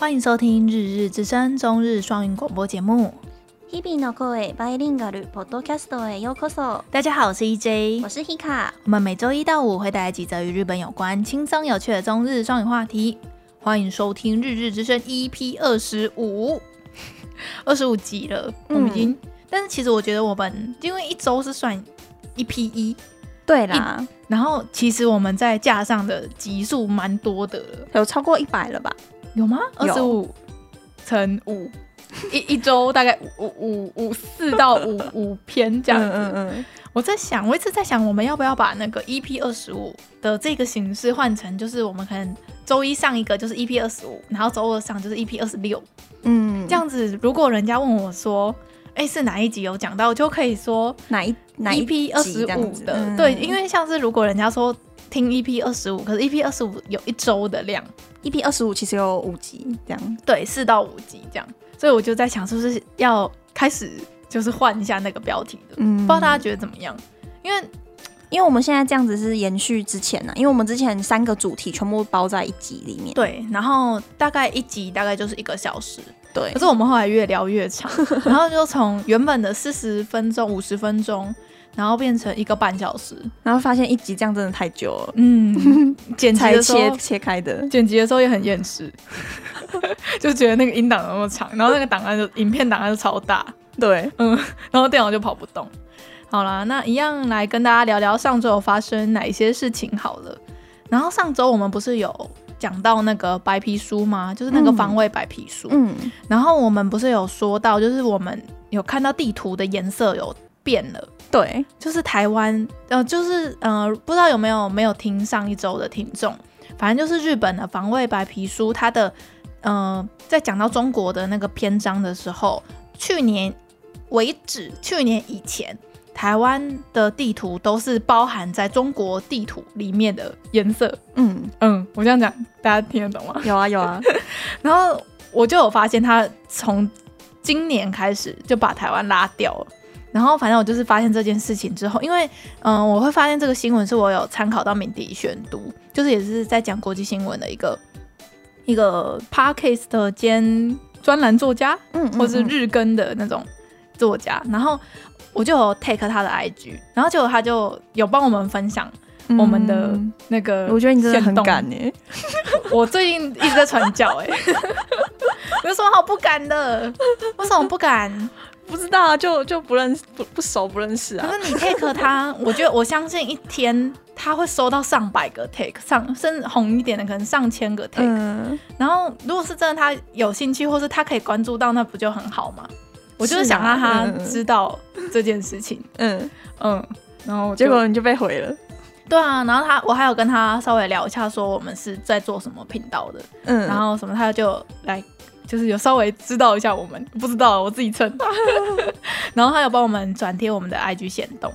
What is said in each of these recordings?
欢迎收听《日日之声》中日双语广播节目。日々の声バイリンガルポッドキャストへようこそ。大家好，我是 EJ，我是 Hika。我们每周一到五会带来几则与日本有关、轻松有趣的中日双语话题。欢迎收听《日日之声》EP 二十五，二十五集了。我们已经，嗯、但是其实我觉得我们因为一周是算一 EP 一，对啦。然后其实我们在架上的集数蛮多的了，有超过一百了吧？ 有吗？二十五乘五，一一周大概五五五四到五五篇这样子。嗯嗯嗯。我在想，我一直在想，我们要不要把那个 EP 二十五的这个形式换成，就是我们可能周一上一个就是 EP 二十五，然后周二上就是 EP 二十六。嗯，这样子，如果人家问我说，哎、欸，是哪一集有讲到，我就可以说哪一哪一 EP 二十五的。嗯、对，因为像是如果人家说听 EP 二十五，可是 EP 二十五有一周的量。EP 二十五其实有五集，这样对，四到五集这样，所以我就在想，是不是要开始就是换一下那个标题的？嗯，不知道大家觉得怎么样？因为因为我们现在这样子是延续之前呢、啊，因为我们之前三个主题全部包在一集里面，对，然后大概一集大概就是一个小时，对。可是我们后来越聊越长，然后就从原本的四十分钟、五十分钟。然后变成一个半小时，然后发现一集这样真的太久了。嗯，剪辑的时候切切开的，剪辑的时候也很厌世，就觉得那个音档那么长，然后那个档案就影片档案就超大。对，嗯，然后电脑就跑不动。好啦，那一样来跟大家聊聊上周有发生哪一些事情好了。然后上周我们不是有讲到那个白皮书吗？就是那个防卫白皮书。嗯，然后我们不是有说到，就是我们有看到地图的颜色有变了。对，就是台湾，呃，就是呃，不知道有没有没有听上一周的听众，反正就是日本的防卫白皮书，它的呃，在讲到中国的那个篇章的时候，去年为止，去年以前，台湾的地图都是包含在中国地图里面的颜色。嗯嗯，我这样讲，大家听得懂吗？有啊有啊，然后我就有发现，他从今年开始就把台湾拉掉了。然后，反正我就是发现这件事情之后，因为，嗯、呃，我会发现这个新闻是我有参考到敏迪选读，就是也是在讲国际新闻的一个一个 p a r k a s t 兼专栏作家，嗯，嗯，嗯，或是日更的那种作家。然后我就有 take 他的 IG，然后结果他就有帮我们分享我们的那个、嗯。我觉得你真的很敢哎！我最近一直在传教哎，有什么好不敢的？为什么不敢？不知道啊，就就不认识不不熟不认识啊。可是你 take 他，我觉得我相信一天他会收到上百个 take，上甚至红一点的可能上千个 take。嗯。然后如果是真的他有兴趣，或是他可以关注到，那不就很好吗？我就是想让他知道这件事情。嗯嗯。然后结果你就被毁了。对啊，然后他我还有跟他稍微聊一下，说我们是在做什么频道的。嗯。然后什么他就来。就是有稍微知道一下我们不知道，我自己蹭，然后他有帮我们转贴我们的 IG 线动，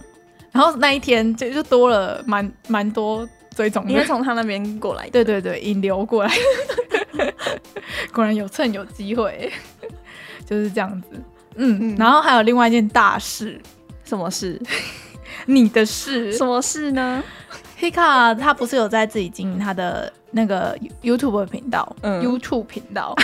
然后那一天就就多了蛮蛮多追踪，因为从他那边过来，对对对，引流过来，果然有蹭有机会，就是这样子，嗯，嗯，然后还有另外一件大事，什么事？你的事？什么事呢？Hika 他不是有在自己经营他的。那个 YouTube 频道，嗯，YouTube 频道，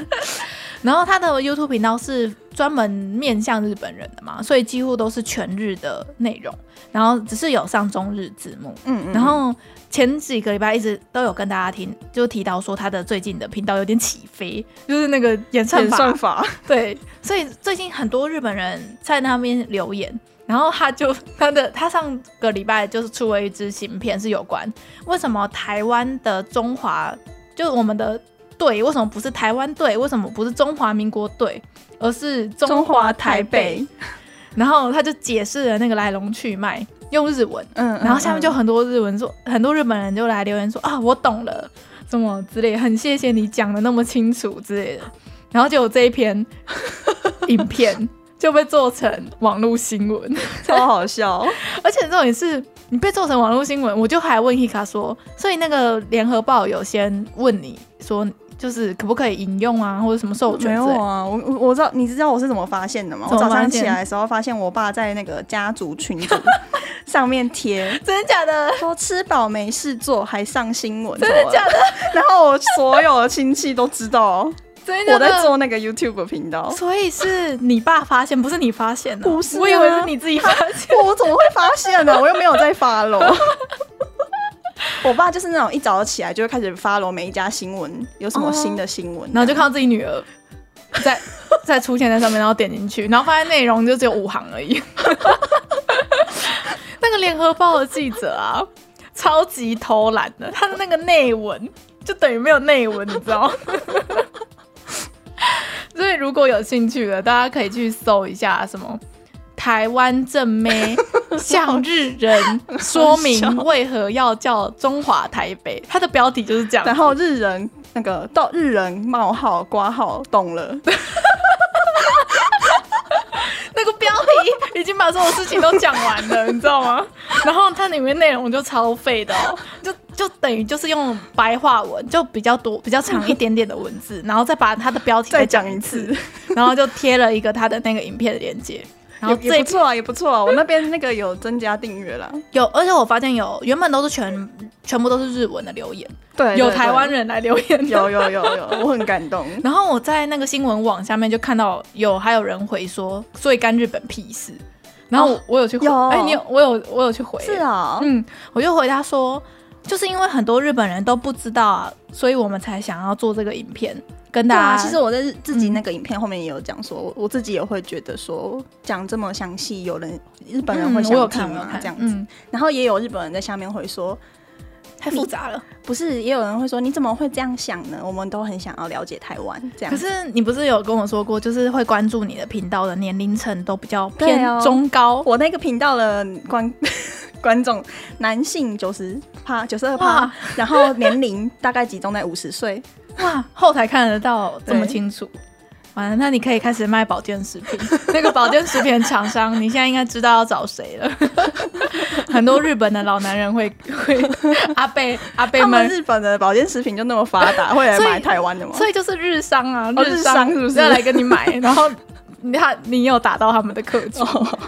然后他的 YouTube 频道是专门面向日本人的嘛，所以几乎都是全日的内容，然后只是有上中日字幕，嗯，嗯，然后前几个礼拜一直都有跟大家听，就提到说他的最近的频道有点起飞，就是那个演算法，算法，对，所以最近很多日本人在那边留言。然后他就 他的他上个礼拜就是出了一支新片，是有关为什么台湾的中华就我们的队为什么不是台湾队，为什么不是中华民国队，而是中华台北？台北然后他就解释了那个来龙去脉，用日文，嗯，然后下面就很多日文说，嗯、很多日本人就来留言说啊，我懂了，什么之类，很谢谢你讲的那么清楚之类的。然后就有这一篇影片。就被做成网络新闻，超好笑。而且这种也是你被做成网络新闻，我就还问 Hika 说，所以那个联合报有先问你说，就是可不可以引用啊，或者什么授权？没有啊，我我我知道，你知道我是怎么发现的吗？我早上起来的时候发现我爸在那个家族群组上面贴，真的假的？说吃饱没事做还上新闻，真的假的？然后我所有的亲戚都知道。我在做那个 YouTube 频道，所以是你爸发现，不是你发现的？不是、啊，我以为是你自己发现。我怎么会发现呢？我又没有在 follow。我爸就是那种一早起来就会开始 follow 每一家新闻，有什么新的新闻，然后就看到自己女儿在 在出现在上面，然后点进去，然后发现内容就只有五行而已。那个联合报的记者啊，超级偷懒的，他的那个内文就等于没有内文，你知道吗？所以如果有兴趣的，大家可以去搜一下什么台湾正妹 向日人说明为何要叫中华台北，它的标题就是这样。然后日人那个到日人冒号刮号懂了。那个标题已经把所有事情都讲完了，你知道吗？然后它里面内容就超废的哦，就就等于就是用白话文，就比较多、比较长一点点的文字，然后再把它的标题再讲一次，然后就贴了一个它的那个影片的链接。然后也不错啊，也不错啊。我那边那个有增加订阅了，有，而且我发现有原本都是全全部都是日文的留言，对，有台湾人来留言，有有有有，我很感动。然后我在那个新闻网下面就看到有还有人回说，所以干日本屁事。然后我，、有去回，哎、欸，你有我有我有去回，是啊、哦，嗯，我就回答说，就是因为很多日本人都不知道啊，所以我们才想要做这个影片。跟大家、啊，其实我在自己那个影片后面也有讲说，我、嗯、我自己也会觉得说，讲这么详细，有人日本人会想听吗？这样子、嗯，然后也有日本人在下面会说，太复杂了。不是，也有人会说，你怎么会这样想呢？我们都很想要了解台湾。这样，可是你不是有跟我说过，就是会关注你的频道的年龄层都比较偏中高。哦、我那个频道的观观众男性九十趴九十二趴，然后年龄大概集中在五十岁。哇，后台看得到这么清楚，完了，那你可以开始卖保健食品。那个保健食品厂商，你现在应该知道要找谁了。很多日本的老男人会会阿贝阿贝们，日本的保健食品就那么发达，会来买台湾的吗？所以就是日商啊，日商是不是要来跟你买？然后你他你有打到他们的客群，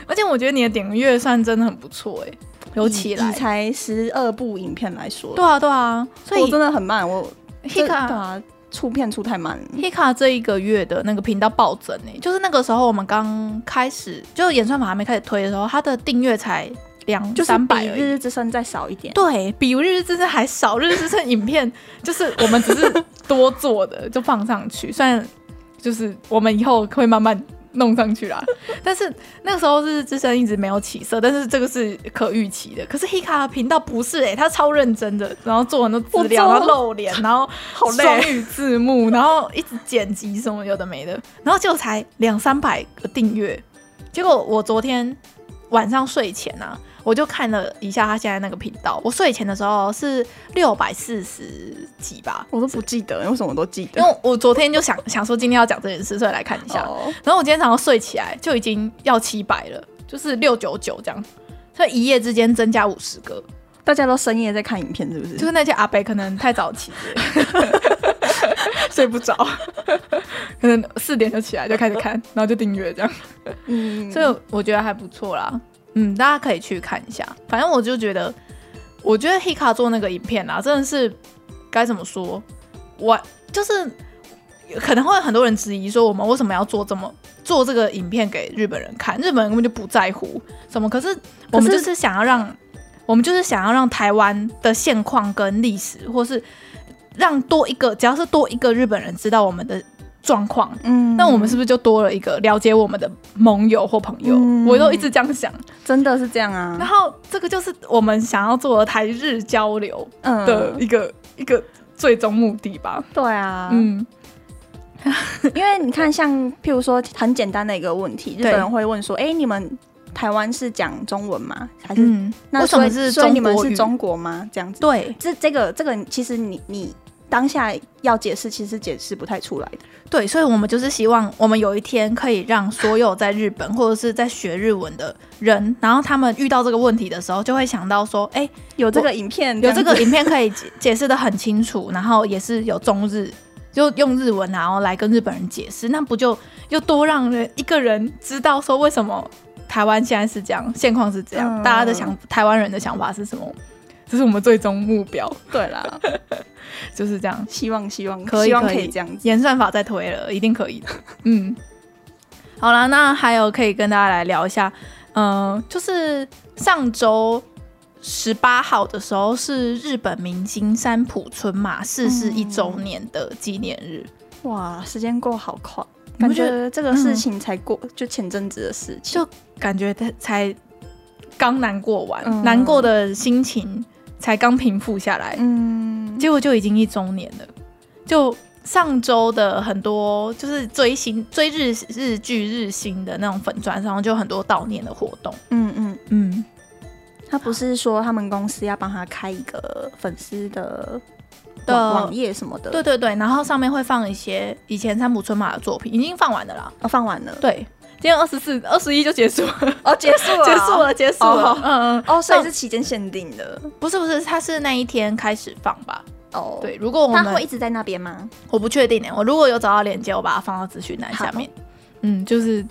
而且我觉得你的点阅算真的很不错哎、欸，有起来。才十二部影片来说，对啊对啊，所以我真的很慢我。Hika 出片出太慢，Hika 这一个月的那个频道暴增呢，就是那个时候我们刚开始，就演算法还没开始推的时候，它的订阅才两三百，比日日之声再少一点，对，比日日之声还少。日日之声影片 就是我们只是多做的，就放上去，虽然就是我们以后会慢慢。弄上去啦，但是那个时候是之声一直没有起色，但是这个是可预期的。可是 Hika 频道不是哎、欸，他超认真的，然后做很多资料，然后露脸，然后 双语字幕，然后一直剪辑什么有的没的，然后就才两三百个订阅。结果我昨天晚上睡前啊。我就看了一下他现在那个频道，我睡前的时候是六百四十几吧，我都不记得，为什么我都记得？因为我昨天就想想说今天要讲这件事，所以来看一下。Oh. 然后我今天早上睡起来就已经要七百了，就是六九九这样，所以一夜之间增加五十个。大家都深夜在看影片，是不是？就是那些阿伯可能太早起，睡不着，可能四点就起来就开始看，然后就订阅这样。嗯，所以我觉得还不错啦。嗯，大家可以去看一下。反正我就觉得，我觉得 Hika 做那个影片啊，真的是该怎么说？我就是可能会有很多人质疑说，我们为什么要做这么做这个影片给日本人看？日本人根本就不在乎什么。可是我们就是想要让，我们就是想要让台湾的现况跟历史，或是让多一个，只要是多一个日本人知道我们的。状况，嗯，那我们是不是就多了一个了解我们的盟友或朋友？嗯、我都一直这样想，真的是这样啊。然后这个就是我们想要做的台日交流的一个、嗯、一个最终目的吧？对啊，嗯，因为你看，像譬如说很简单的一个问题，日本人会问说：“哎、欸，你们台湾是讲中文吗？还是、嗯、那所以是所以你们是中国吗？这样子？”对，这这个这个其实你你。当下要解释，其实解释不太出来的。对，所以我们就是希望，我们有一天可以让所有在日本或者是在学日文的人，然后他们遇到这个问题的时候，就会想到说，哎、欸，有这个影片，有这个影片可以解解释的很清楚，然后也是有中日就用日文然后来跟日本人解释，那不就又多让人一个人知道说为什么台湾现在是这样，现况是这样，嗯、大家的想台湾人的想法是什么？这是我们最终目标。对啦，就是这样，希望希望可以可以这样子，演算法再推了，一定可以的。嗯，好了，那还有可以跟大家来聊一下，嗯、呃，就是上周。十八号的时候是日本明星三浦春马逝世一周年的纪念日。嗯，哇，时间过好快，感觉这个事情才过，嗯、就前阵子的事情，就感觉他才刚难过完，嗯、难过的心情才刚平复下来，嗯，结果就已经一周年了。就上周的很多就是追星追日日剧日星的那种粉专上，就很多悼念的活动，嗯嗯嗯。他不是说他们公司要帮他开一个粉丝的的网页什么的？对对对，然后上面会放一些以前三浦春马的作品，已经放完的啦。哦，放完了。对，今天二十四、二十一就结束了。哦，结束了，结束了，结束了。嗯嗯。哦，所以是期间限定的？不是不是，它是那一天开始放吧？哦，对。如果我们他会一直在那边吗？我不确定呢。我如果有找到链接，我把它放到资讯栏下面。嗯，就是。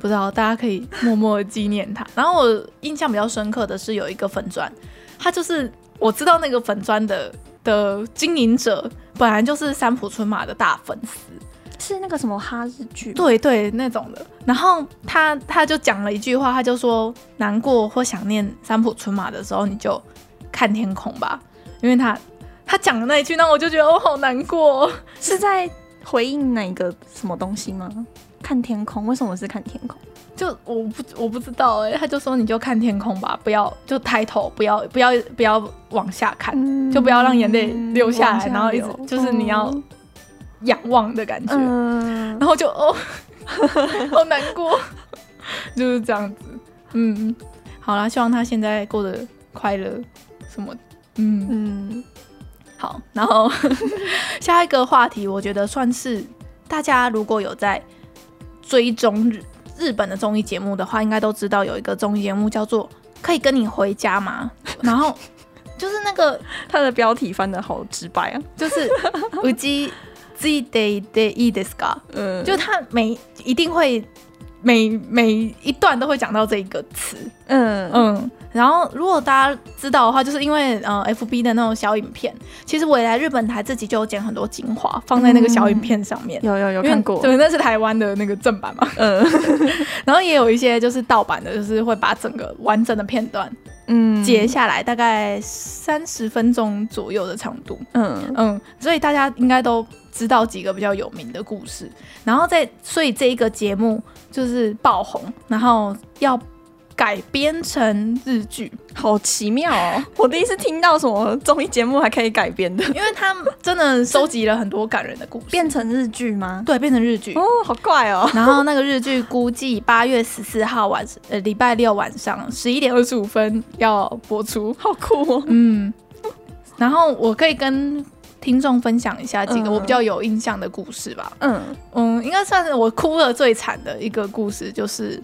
不知道，大家可以默默的纪念他。然后我印象比较深刻的是有一个粉砖，他就是我知道那个粉砖的的经营者本来就是三浦春马的大粉丝，是那个什么哈日剧，对对那种的。然后他他就讲了一句话，他就说难过或想念三浦春马的时候，你就看天空吧，因为他他讲的那一句，那我就觉得我好难过，是在回应哪个什么东西吗？看天空，为什么是看天空？就我不我不知道哎、欸，他就说你就看天空吧，不要就抬头，不要不要不要往下看，嗯、就不要让眼泪流下来，下然后一直就是你要仰望的感觉，嗯、然后就哦，好难过，就是这样子。嗯，好啦，希望他现在过得快乐什么，嗯。嗯，好，然后 下一个话题，我觉得算是大家如果有在。追踪日日本的综艺节目的话，应该都知道有一个综艺节目叫做《可以跟你回家吗》，然后就是那个它的标题翻的好直白啊，就是うち ついていていいですか？嗯，就他每一定会每每一段都会讲到这一个词，嗯嗯。然后，如果大家知道的话，就是因为呃，F B 的那种小影片，其实未来日本台自己就有剪很多精华放在那个小影片上面。嗯、有有有看过，对，那是台湾的那个正版嘛。嗯。然后也有一些就是盗版的，就是会把整个完整的片段嗯截下来，大概三十分钟左右的长度。嗯嗯。所以大家应该都 知道几个比较有名的故事。然后在所以这一个节目就是爆红，然后要。改编成日剧，好奇妙哦！我第一次听到什么综艺节目还可以改编的，因为他真的收集了很多感人的故事，变成日剧吗？对，变成日剧哦，好怪哦。然后那个日剧估计八月十四号晚，呃，礼拜六晚上十一点二十五分要播出，好酷哦。嗯，然后我可以跟听众分享一下几个我比较有印象的故事吧。嗯。嗯，应该算是我哭的最惨的一个故事，就是。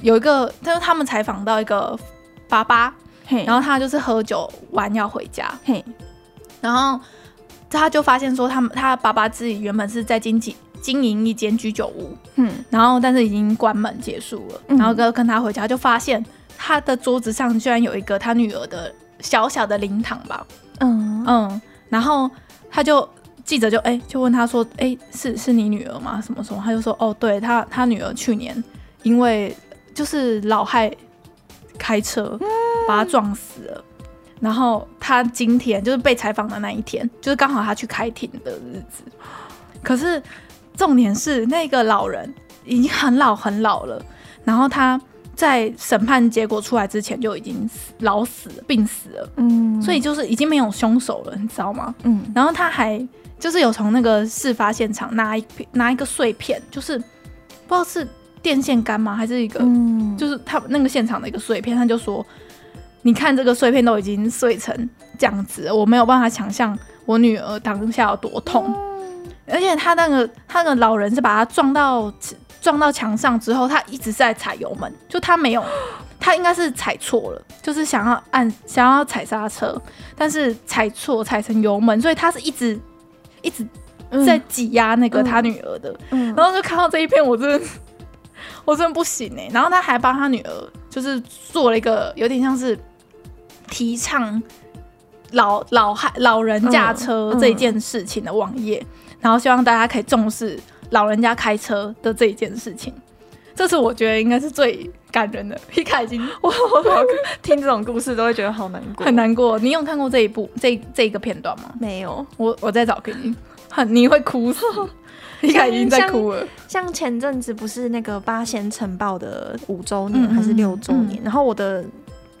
有一个，就是他们采访到一个爸爸，嘿。然后他就是喝酒完要回家，嘿。然后他就发现说，他们他爸爸自己原本是在经济经营一间居酒屋，嗯，然后但是已经关门结束了，嗯、然后跟跟他回家就发现他的桌子上居然有一个他女儿的小小的灵堂吧，嗯。嗯，然后他就记者就哎、欸、就问他说，哎、欸、是是你女儿吗？什么什么？他就说哦，对他他女儿去年因为就是老害开车把他撞死了，嗯、然后他今天就是被采访的那一天，就是刚好他去开庭的日子。可是重点是那个老人已经很老很老了，然后他在审判结果出来之前就已经死老死了病死了，嗯，所以就是已经没有凶手了，你知道吗？嗯，然后他还就是有从那个事发现场拿一拿一个碎片，就是不知道是。电线杆吗？还是一个，嗯、就是他那个现场的一个碎片。他就说：“你看这个碎片都已经碎成这样子了，我没有办法想象我女儿当下有多痛。嗯、而且他那个他那个老人是把他撞到撞到墙上之后，他一直在踩油门，就他没有，他应该是踩错了，就是想要按想要踩刹车，但是踩错踩成油门，所以他是一直一直在挤压那个他女儿的，嗯。嗯、然后就看到这一片，我真的 我真的不行哎、欸。然后他还帮他女儿就是做了一个有点像是提倡老老汉老人驾车这件事情的网页，然后希望大家可以重视老人家开车的这一件事情。这是我觉得应该是最感人的。皮卡已经，我我听这种故事都会觉得好难过，很难过。你有看过这一部这这一个片段吗？没有，我我再找给你。很 你会哭死，皮卡已经在哭了。像前阵子不是那个八仙尘爆的五周年还是六周年？然后我的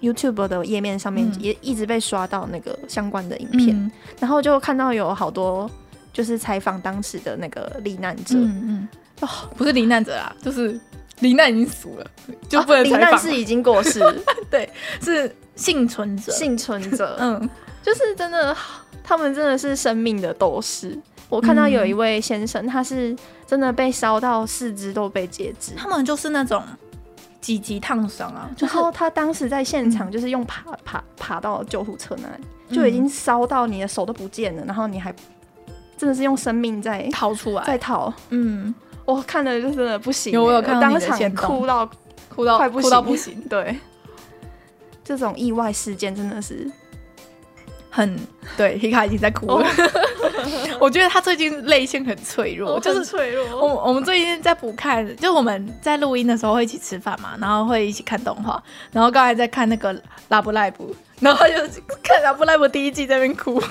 YouTube 的页面上面也一直被刷到那个相关的影片，嗯、然后就看到有好多就是采访当时的那个罹难者。嗯嗯，哦，不是罹难者啦，就是。罹难已经死了，就不能采访。罹难是已经过世，对，是幸存者。幸存者，嗯，就是真的，他们真的是生命的斗士。我看到有一位先生，他是真的被烧到四肢都被截肢。他们就是那种几级烫伤啊，然后他当时在现场就是用爬爬爬到救护车那里，就已经烧到你的手都不见了，然后你还真的是用生命在逃出来，在逃，嗯。我看了就真的不行，有我有看当场哭到哭到快不行，哭到不行。对，这种意外事件真的是很对。皮卡已经在哭了，我觉得他最近泪腺很脆弱，就是脆弱。我我们最近在补看，就我们在录音的时候会一起吃饭嘛，然后会一起看动画，然后刚才在看那个《拉布赖布》，然后就看《拉布赖布》第一季在那边哭，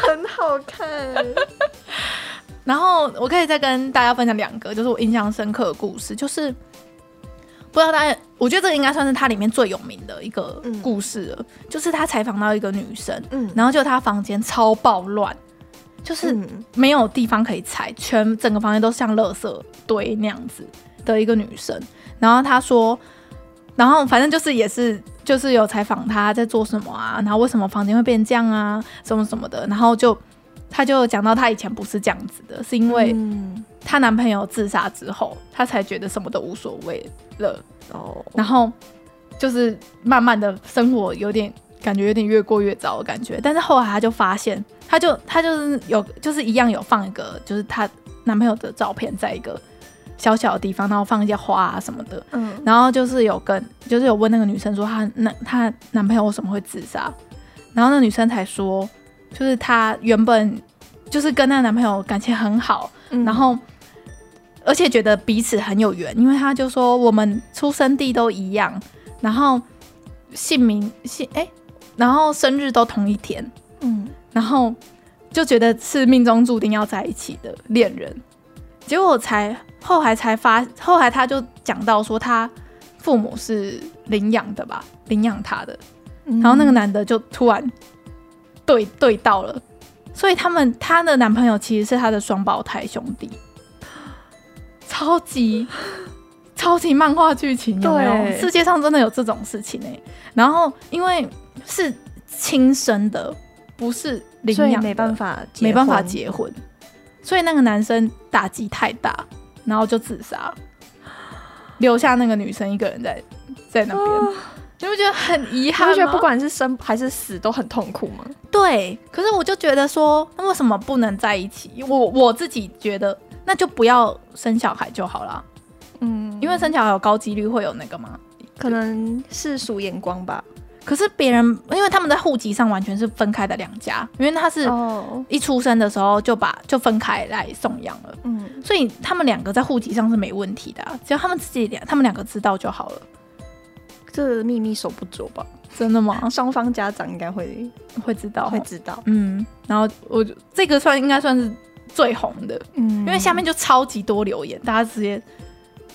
很好看。然后我可以再跟大家分享两个，就是我印象深刻的故事，就是不知道大家，我觉得这个应该算是他里面最有名的一个故事了。嗯、就是他采访到一个女生，嗯，然后就她房间超暴乱，就是没有地方可以踩，全整个房间都像垃圾堆那样子的一个女生。然后他说，然后反正就是也是就是有采访他在做什么啊，然后为什么房间会变这样啊，什么什么的，然后就。他就讲到，他以前不是这样子的，是因为她男朋友自杀之后，她才觉得什么都无所谓了。哦，然后就是慢慢的生活有点感觉有点越过越糟的感觉。但是后来她就发现，她就她就是有就是一样有放一个就是她男朋友的照片在一个小小的地方，然后放一些花啊什么的。嗯，然后就是有跟就是有问那个女生说她男她男朋友为什么会自杀，然后那女生才说。就是她原本就是跟那男朋友感情很好，嗯、然后而且觉得彼此很有缘，因为她就说我们出生地都一样，然后姓名姓哎、欸，然后生日都同一天，嗯，然后就觉得是命中注定要在一起的恋人。结果才后来才发，后来他就讲到说他父母是领养的吧，领养他的，然后那个男的就突然。对对到了，所以他们她的男朋友其实是她的双胞胎兄弟，超级 超级漫画剧情有没有？对世界上真的有这种事情呢、欸。然后因为是亲生的，不是领养的，没办法没办法结婚，所以那个男生打击太大，然后就自杀，留下那个女生一个人在在那边。哦你不觉得很遗憾吗？觉得不管是生还是死都很痛苦吗？对，可是我就觉得说，那为什么不能在一起？我我自己觉得，那就不要生小孩就好了。嗯，因为生小孩有高几率会有那个吗？可能世俗眼光吧。可是别人，因为他们在户籍上完全是分开的两家，因为他是一出生的时候就把就分开来送养了。嗯，所以他们两个在户籍上是没问题的啊，只要他们自己两他们两个知道就好了。这秘密守不住吧？真的吗？双方家长应该会会知道，会知道。嗯，然后我这个算应该算是最红的，嗯，因为下面就超级多留言，大家直接，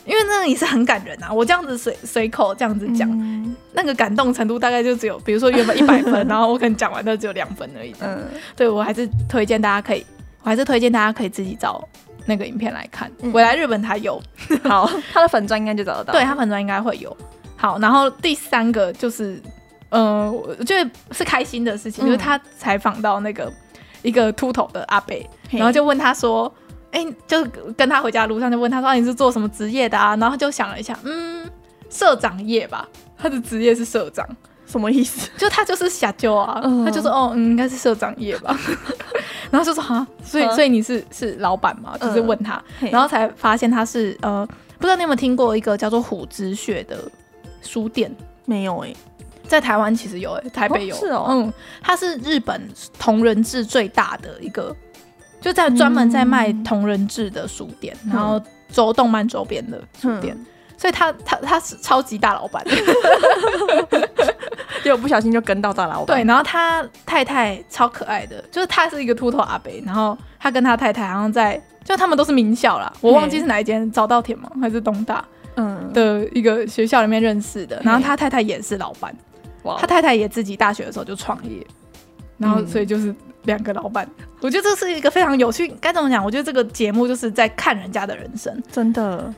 因为那个也是很感人啊。我这样子随随口这样子讲，嗯、那个感动程度大概就只有，比如说原本一百分，然后我可能讲完都只有两分而已。嗯，对我还是推荐大家可以，我还是推荐大家可以自己找那个影片来看。回、嗯、来日本他有，好，他的粉专应该就找得到，对他粉专应该会有。好，然后第三个就是，嗯、呃，我觉得是开心的事情，嗯、就是他采访到那个一个秃头的阿伯，嘿然后就问他说，哎、欸，就跟他回家的路上就问他说，啊、你是做什么职业的啊？然后他就想了一下，嗯，社长业吧，他的职业是社长，什么意思？就他就是小舅啊，嗯、他就说，哦，嗯，应该是社长业吧。然后就说哈，所以所以你是是老板吗？就是问他，然后才发现他是呃，不知道你有没有听过一个叫做虎之穴的书店？没有哎，在台湾其实有哎，台北有，是哦，嗯，它是日本同人志最大的一个，就在专门在卖同人志的书店，然后周动漫周边的书店。所以他他他是超级大老板，结果不小心就跟到大老板。对，然后他太太超可爱的，就是他是一个秃头阿伯，然后他跟他太太好像在，就他们都是名校啦，我忘记是哪一间，早稻田吗？还是东大？嗯，的一个学校里面认识的。然后他太太也是老板，他太太也自己大学的时候就创业，然后所以就是两个老板。嗯、我觉得这是一个非常有趣，该怎么讲？我觉得这个节目就是在看人家的人生，真的。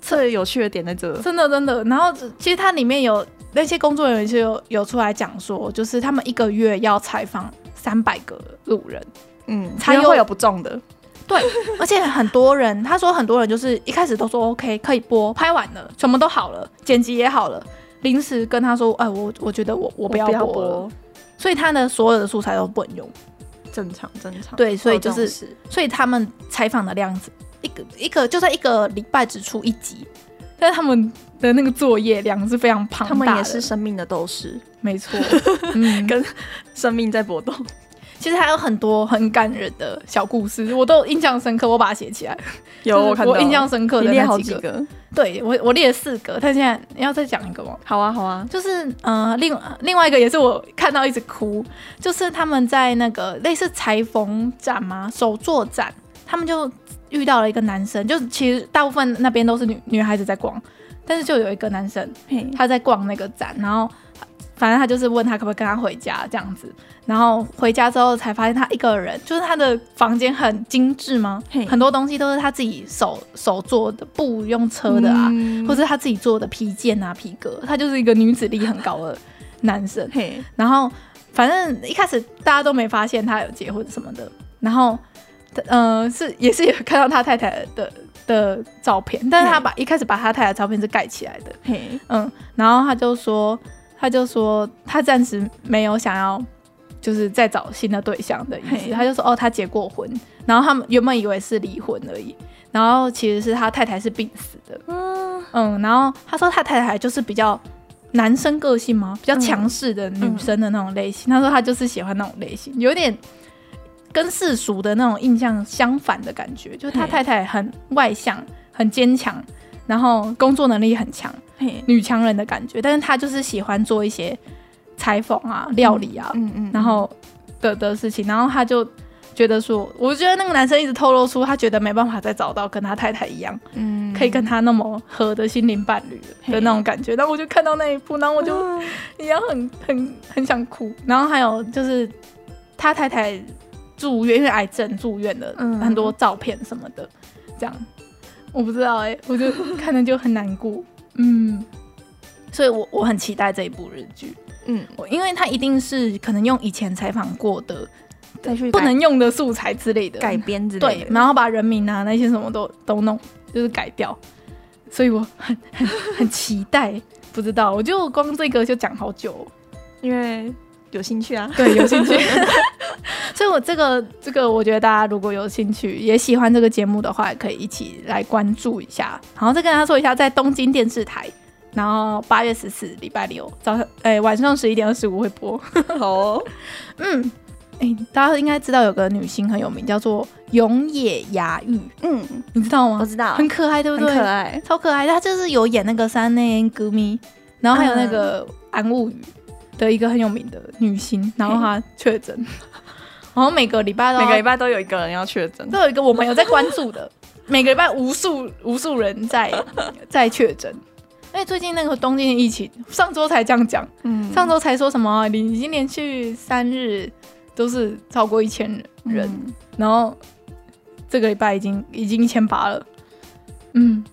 最有趣的点在这，真的真的。然后其实它里面有那些工作人员就有有出来讲说，就是他们一个月要采访三百个路人，嗯，才有会有不中的，对。而且很多人，他说很多人就是一开始都说 OK 可以播，拍完了什么都好了，剪辑也好了，临时跟他说，哎，我我觉得我我不要播了，我不要播，所以他的所有的素材都不能用，正常正常。对，所以就是，所以他们采访的量子。一个一个就在一个礼拜只出一集，但是他们的那个作业量是非常庞大的。他们也是生命的斗士，没错，嗯，跟生命在搏斗。其实还有很多很感人的小故事，我都印象深刻，我把它写起来。有我看到，我印象深刻的那几个，好几个。对我我列了四个，他现在你要再讲一个吗？好啊好啊，就是呃另另外一个也是我看到一直哭，就是他们在那个类似裁缝展嘛，手作展，他们就。遇到了一个男生，就其实大部分那边都是女女孩子在逛，但是就有一个男生，他在逛那个展，然后反正他就是问他可不可以跟他回家这样子，然后回家之后才发现他一个人，就是他的房间很精致吗？很多东西都是他自己手手做的，不用车的啊，嗯、或者他自己做的皮件啊、皮革，他就是一个女子力很高的男生。然后反正一开始大家都没发现他有结婚什么的，然后。嗯、呃，是也是有看到他太太的的照片，但是他把一开始把他太太的照片是盖起来的，嘿，嗯，然后他就说，他就说他暂时没有想要，就是再找新的对象的意思，他就说哦，他结过婚，然后他们原本以为是离婚而已，然后其实是他太太是病死的，嗯嗯，然后他说他太太就是比较男生个性吗？比较强势的女生的那种类型，他说他就是喜欢那种类型，有点。跟世俗的那种印象相反的感觉，就是他太太很外向、很坚强，然后工作能力很强，女强人的感觉。但是她就是喜欢做一些裁缝啊、料理啊，嗯嗯，然后的的事情。然后她就觉得说，我觉得那个男生一直透露出他觉得没办法再找到跟他太太一样，嗯，可以跟他那么合的心灵伴侣的那种感觉。然后我就看到那一部，然后我就一样 很很很想哭。然后还有就是他太太。住院，因为癌症住院的很多照片什么的，嗯、这样我不知道哎、欸，我就看着就很难过，嗯，所以我我很期待这一部日剧，嗯，我因为它一定是可能用以前采访过的再去不能用的素材之类的改编之类的，对，然后把人名啊那些什么都都弄就是改掉，所以我很很很期待，不知道我就光这个就讲好久，因为。有兴趣啊？对，有兴趣。所以，我这个这个，我觉得大家如果有兴趣，也喜欢这个节目的话，也可以一起来关注一下。然后再跟大家说一下，在东京电视台，然后八月十四礼拜六早上，哎、欸，晚上十一点二十五会播。好、哦，嗯，哎、欸，大家应该知道有个女星很有名，叫做永野芽郁。嗯，你知道吗？我知道，很可爱，对不对？很可爱，超可爱。她就是有演那个三内 g 咪，然后还有那个安物语。的一个很有名的女星，然后她确诊，然后每个礼拜都每个礼拜都有一个人要确诊，都有一个我们有在关注的，每个礼拜无数无数人在 在确诊。因为，最近那个东京的疫情，上周才这样讲，嗯，上周才说什么，你已经连续三日都是超过一千人，嗯、然后这个礼拜已经已经一千八了，嗯。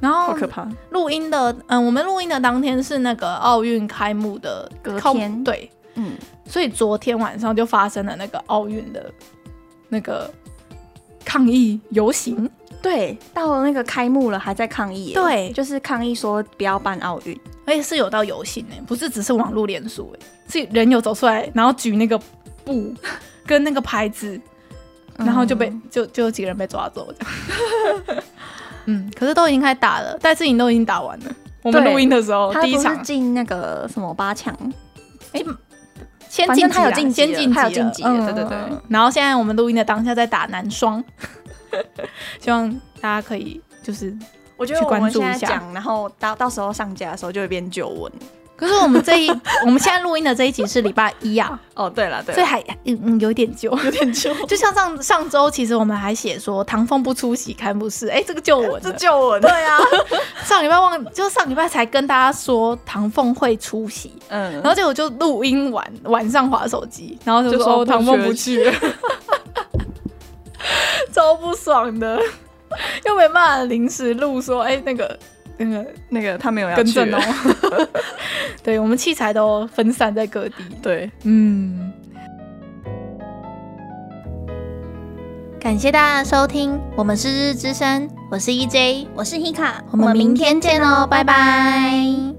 然后，好可怕！录音的，嗯，我们录音的当天是那个奥运开幕的隔天，对，嗯，所以昨天晚上就发生了那个奥运的那个抗议游行，对，到了那个开幕了还在抗议，对，就是抗议说不要办奥运，而且是有到游行呢，不是只是网络联署，哎，是人有走出来，然后举那个布。跟那个牌子，然后就被、嗯、就就有几个人被抓走这样。嗯，可是都已经开始打了，戴志颖都已经打完了。我们录音的时候，第一场进那个什么八强，哎、欸，先进他有进，先进级，他有晋级，嗯，对对对。然后现在我们录音的当下在打男双，希望大家可以就是。我觉得我们现在讲，然后到到时候上架的时候就会变旧闻。可是我们这一 我们现在录音的这一集是礼拜一啊。哦，对了，对，所以还嗯嗯有点旧，有点旧。就像上上周，其实我们还写说唐凤不出席开幕式，哎，这个旧闻，这旧闻。对啊，上礼拜忘，就上礼拜才跟大家说唐凤会出席，嗯，然后结果就录音完晚上划手机，然后就说，唐凤不去，超不爽的。又没办法临时录说，哎、欸，那个、那个、那个，他没有要去哦。对，我们器材都分散在各地。对，嗯。感谢大家的收听，我们是日日之声，我是 EJ，我是 Hika，我们明天见哦，拜拜。